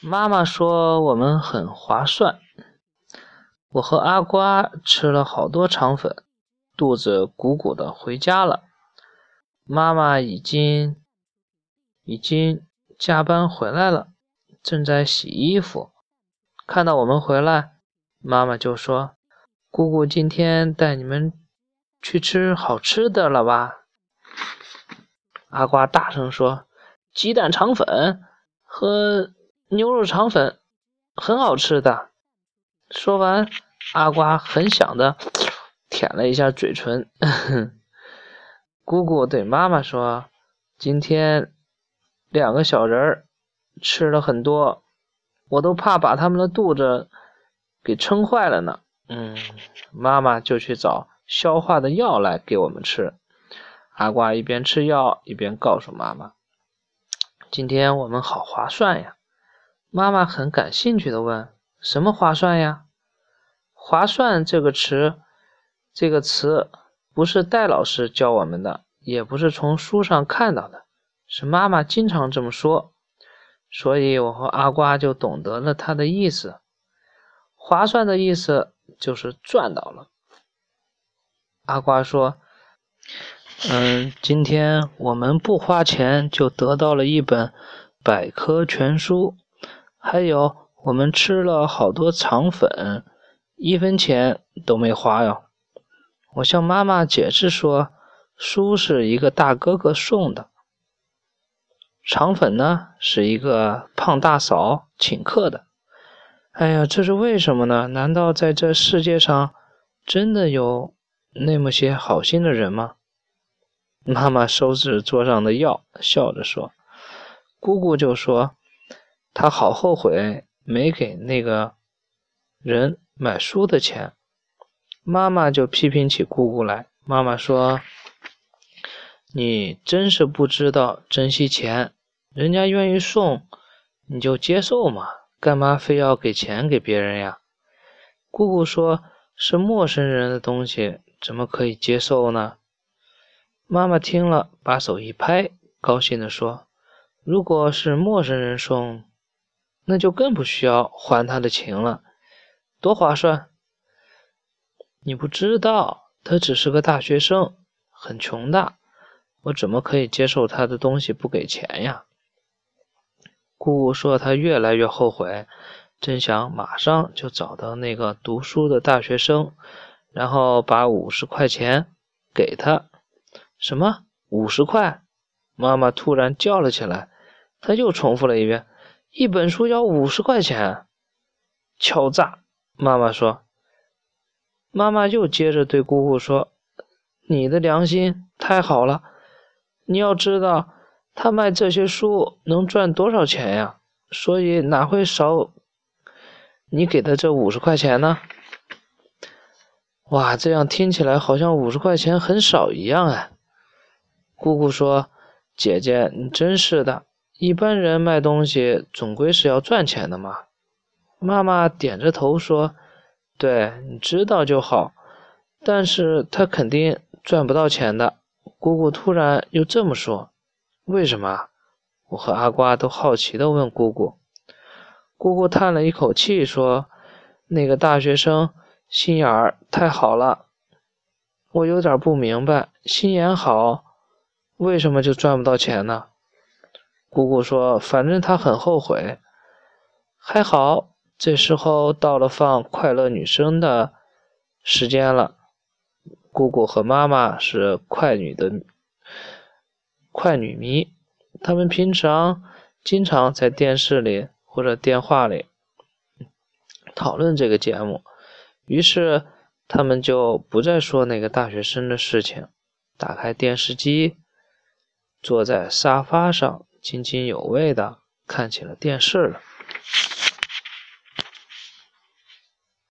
妈妈说我们很划算。我和阿瓜吃了好多肠粉，肚子鼓鼓的，回家了。妈妈已经已经加班回来了，正在洗衣服。看到我们回来，妈妈就说：“姑姑今天带你们去吃好吃的了吧？”阿瓜大声说：“鸡蛋肠粉和牛肉肠粉很好吃的。”说完，阿瓜很想的舔了一下嘴唇。姑姑对妈妈说：“今天两个小人儿吃了很多，我都怕把他们的肚子给撑坏了呢。”嗯，妈妈就去找消化的药来给我们吃。阿瓜一边吃药一边告诉妈妈：“今天我们好划算呀！”妈妈很感兴趣的问：“什么划算呀？”划算这个词，这个词不是戴老师教我们的，也不是从书上看到的，是妈妈经常这么说，所以我和阿瓜就懂得了它的意思。划算的意思就是赚到了。阿瓜说：“嗯，今天我们不花钱就得到了一本百科全书，还有我们吃了好多肠粉。”一分钱都没花哟！我向妈妈解释说，书是一个大哥哥送的，肠粉呢是一个胖大嫂请客的。哎呀，这是为什么呢？难道在这世界上真的有那么些好心的人吗？妈妈收拾桌上的药，笑着说：“姑姑就说，他好后悔没给那个人。”买书的钱，妈妈就批评起姑姑来。妈妈说：“你真是不知道珍惜钱，人家愿意送，你就接受嘛，干嘛非要给钱给别人呀？”姑姑说：“是陌生人的东西，怎么可以接受呢？”妈妈听了，把手一拍，高兴地说：“如果是陌生人送，那就更不需要还他的情了。”多划算！你不知道，他只是个大学生，很穷的，我怎么可以接受他的东西不给钱呀？姑姑说她越来越后悔，真想马上就找到那个读书的大学生，然后把五十块钱给他。什么？五十块？妈妈突然叫了起来，她又重复了一遍：“一本书要五十块钱！”敲诈！妈妈说：“妈妈又接着对姑姑说，你的良心太好了。你要知道，他卖这些书能赚多少钱呀？所以哪会少你给的这五十块钱呢？哇，这样听起来好像五十块钱很少一样哎。”姑姑说：“姐姐，你真是的，一般人卖东西总归是要赚钱的嘛。”妈妈点着头说：“对你知道就好，但是他肯定赚不到钱的。”姑姑突然又这么说：“为什么？”我和阿瓜都好奇地问姑姑。姑姑叹了一口气说：“那个大学生心眼儿太好了，我有点不明白，心眼好，为什么就赚不到钱呢？”姑姑说：“反正他很后悔，还好。”这时候到了放快乐女声的时间了。姑姑和妈妈是快女的快女迷，他们平常经常在电视里或者电话里讨论这个节目，于是他们就不再说那个大学生的事情，打开电视机，坐在沙发上津津有味的看起了电视了。